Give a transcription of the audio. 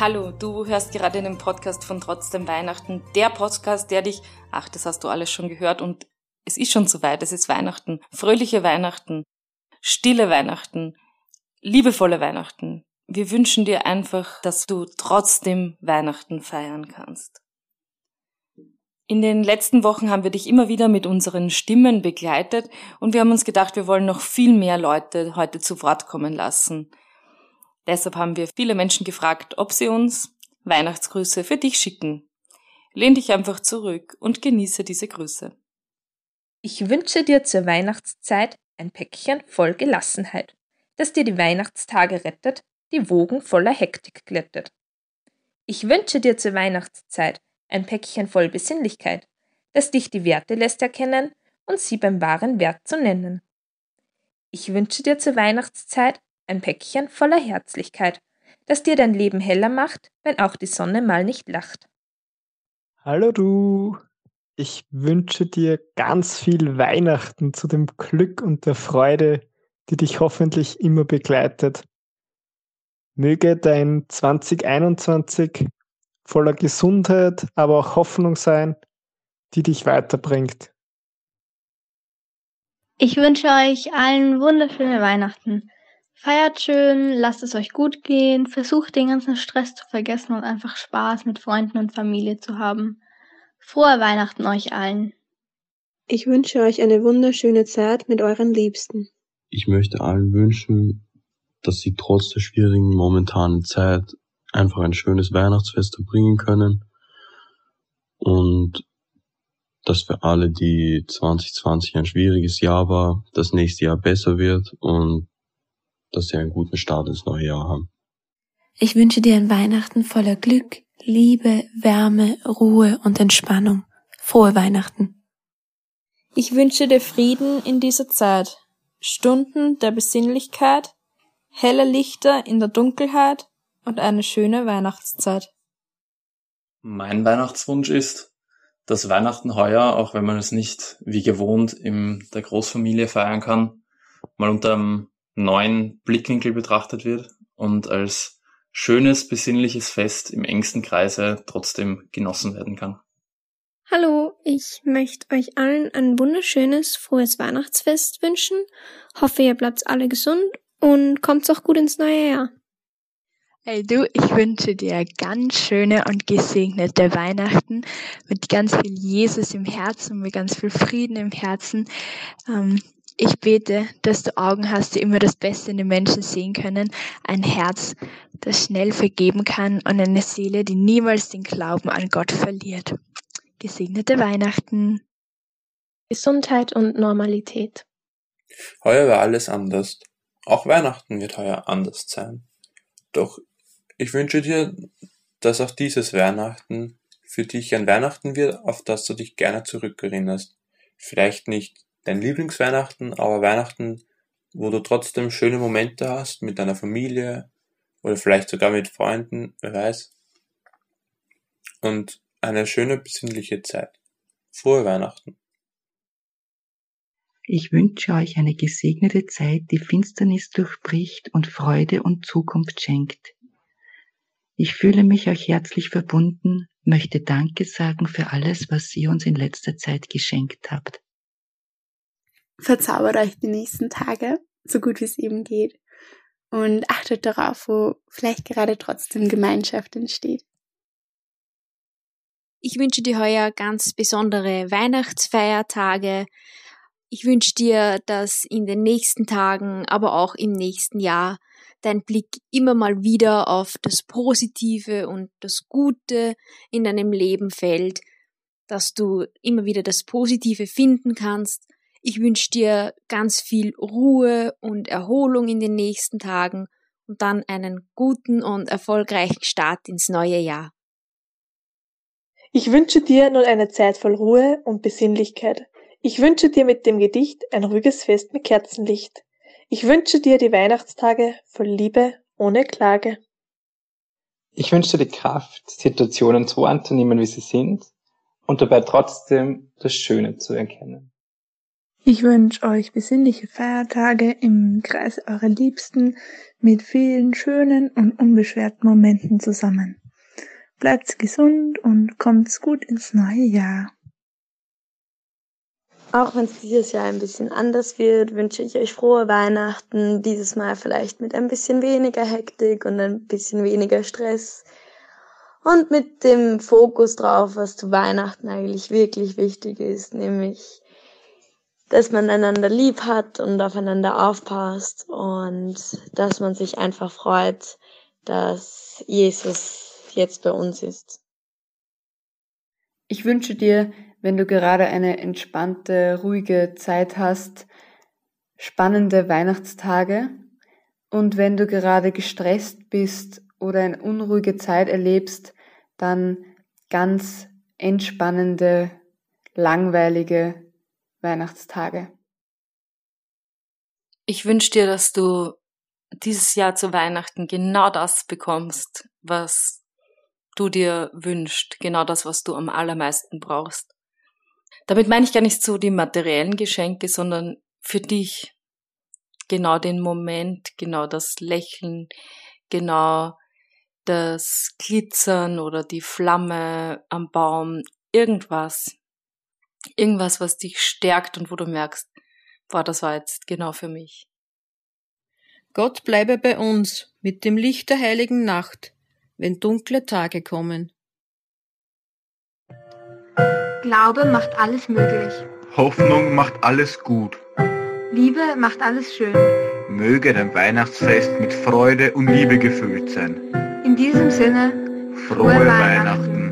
Hallo, du hörst gerade den Podcast von Trotzdem Weihnachten, der Podcast, der dich, ach, das hast du alles schon gehört und es ist schon soweit, es ist Weihnachten, fröhliche Weihnachten, stille Weihnachten, liebevolle Weihnachten. Wir wünschen dir einfach, dass du trotzdem Weihnachten feiern kannst. In den letzten Wochen haben wir dich immer wieder mit unseren Stimmen begleitet und wir haben uns gedacht, wir wollen noch viel mehr Leute heute zu Wort kommen lassen. Deshalb haben wir viele Menschen gefragt, ob sie uns Weihnachtsgrüße für dich schicken. Lehn dich einfach zurück und genieße diese Grüße. Ich wünsche dir zur Weihnachtszeit ein Päckchen voll Gelassenheit, das dir die Weihnachtstage rettet, die Wogen voller Hektik glättet. Ich wünsche dir zur Weihnachtszeit ein Päckchen voll Besinnlichkeit, das dich die Werte lässt erkennen und sie beim wahren Wert zu nennen. Ich wünsche dir zur Weihnachtszeit ein Päckchen voller Herzlichkeit, das dir dein Leben heller macht, wenn auch die Sonne mal nicht lacht. Hallo du! Ich wünsche dir ganz viel Weihnachten zu dem Glück und der Freude, die dich hoffentlich immer begleitet. Möge dein 2021 voller Gesundheit, aber auch Hoffnung sein, die dich weiterbringt. Ich wünsche euch allen wunderschöne Weihnachten. Feiert schön, lasst es euch gut gehen, versucht den ganzen Stress zu vergessen und einfach Spaß mit Freunden und Familie zu haben. Frohe Weihnachten euch allen. Ich wünsche euch eine wunderschöne Zeit mit euren Liebsten. Ich möchte allen wünschen, dass sie trotz der schwierigen momentanen Zeit einfach ein schönes Weihnachtsfest verbringen können und dass für alle, die 2020 ein schwieriges Jahr war, das nächste Jahr besser wird und dass sie einen guten Start ins neue Jahr haben. Ich wünsche dir ein Weihnachten voller Glück, Liebe, Wärme, Ruhe und Entspannung. Frohe Weihnachten. Ich wünsche dir Frieden in dieser Zeit, Stunden der Besinnlichkeit, helle Lichter in der Dunkelheit und eine schöne Weihnachtszeit. Mein Weihnachtswunsch ist, dass Weihnachten heuer, auch wenn man es nicht wie gewohnt in der Großfamilie feiern kann, mal unter einem neuen Blickwinkel betrachtet wird und als schönes, besinnliches Fest im engsten Kreise trotzdem genossen werden kann. Hallo, ich möchte euch allen ein wunderschönes, frohes Weihnachtsfest wünschen. Hoffe, ihr bleibt alle gesund und kommt auch gut ins neue Jahr. Hey du, ich wünsche dir ganz schöne und gesegnete Weihnachten mit ganz viel Jesus im Herzen, mit ganz viel Frieden im Herzen. Ähm, ich bete, dass du Augen hast, die immer das Beste in den Menschen sehen können, ein Herz, das schnell vergeben kann und eine Seele, die niemals den Glauben an Gott verliert. Gesegnete Weihnachten. Gesundheit und Normalität. Heuer war alles anders. Auch Weihnachten wird heuer anders sein. Doch ich wünsche dir, dass auch dieses Weihnachten für dich ein Weihnachten wird, auf das du dich gerne zurückerinnerst. Vielleicht nicht dein Lieblingsweihnachten, aber Weihnachten, wo du trotzdem schöne Momente hast mit deiner Familie oder vielleicht sogar mit Freunden, wer weiß. Und eine schöne besinnliche Zeit. Frohe Weihnachten. Ich wünsche euch eine gesegnete Zeit, die Finsternis durchbricht und Freude und Zukunft schenkt. Ich fühle mich euch herzlich verbunden, möchte Danke sagen für alles, was ihr uns in letzter Zeit geschenkt habt verzaubert euch die nächsten Tage, so gut wie es eben geht. Und achtet darauf, wo vielleicht gerade trotzdem Gemeinschaft entsteht. Ich wünsche dir heuer ganz besondere Weihnachtsfeiertage. Ich wünsche dir, dass in den nächsten Tagen, aber auch im nächsten Jahr dein Blick immer mal wieder auf das Positive und das Gute in deinem Leben fällt, dass du immer wieder das Positive finden kannst ich wünsche dir ganz viel Ruhe und Erholung in den nächsten Tagen und dann einen guten und erfolgreichen Start ins neue Jahr. Ich wünsche dir nun eine Zeit voll Ruhe und Besinnlichkeit. Ich wünsche dir mit dem Gedicht ein ruhiges Fest mit Kerzenlicht. Ich wünsche dir die Weihnachtstage voll Liebe ohne Klage. Ich wünsche dir die Kraft, Situationen so anzunehmen, wie sie sind und dabei trotzdem das Schöne zu erkennen. Ich wünsche euch besinnliche Feiertage im Kreis eurer Liebsten mit vielen schönen und unbeschwerten Momenten zusammen. Bleibt gesund und kommt gut ins neue Jahr. Auch wenn es dieses Jahr ein bisschen anders wird, wünsche ich euch frohe Weihnachten. Dieses Mal vielleicht mit ein bisschen weniger Hektik und ein bisschen weniger Stress. Und mit dem Fokus drauf, was zu Weihnachten eigentlich wirklich wichtig ist, nämlich, dass man einander lieb hat und aufeinander aufpasst und dass man sich einfach freut, dass Jesus jetzt bei uns ist. Ich wünsche dir, wenn du gerade eine entspannte, ruhige Zeit hast, spannende Weihnachtstage und wenn du gerade gestresst bist oder eine unruhige Zeit erlebst, dann ganz entspannende, langweilige Weihnachtstage. Ich wünsche dir, dass du dieses Jahr zu Weihnachten genau das bekommst, was du dir wünschst, genau das, was du am allermeisten brauchst. Damit meine ich gar nicht so die materiellen Geschenke, sondern für dich genau den Moment, genau das Lächeln, genau das Glitzern oder die Flamme am Baum, irgendwas. Irgendwas, was dich stärkt und wo du merkst, boah, das war jetzt genau für mich. Gott bleibe bei uns mit dem Licht der heiligen Nacht, wenn dunkle Tage kommen. Glaube macht alles möglich. Hoffnung macht alles gut. Liebe macht alles schön. Möge dein Weihnachtsfest mit Freude und Liebe gefüllt sein. In diesem Sinne, frohe, frohe Weihnachten. Weihnachten.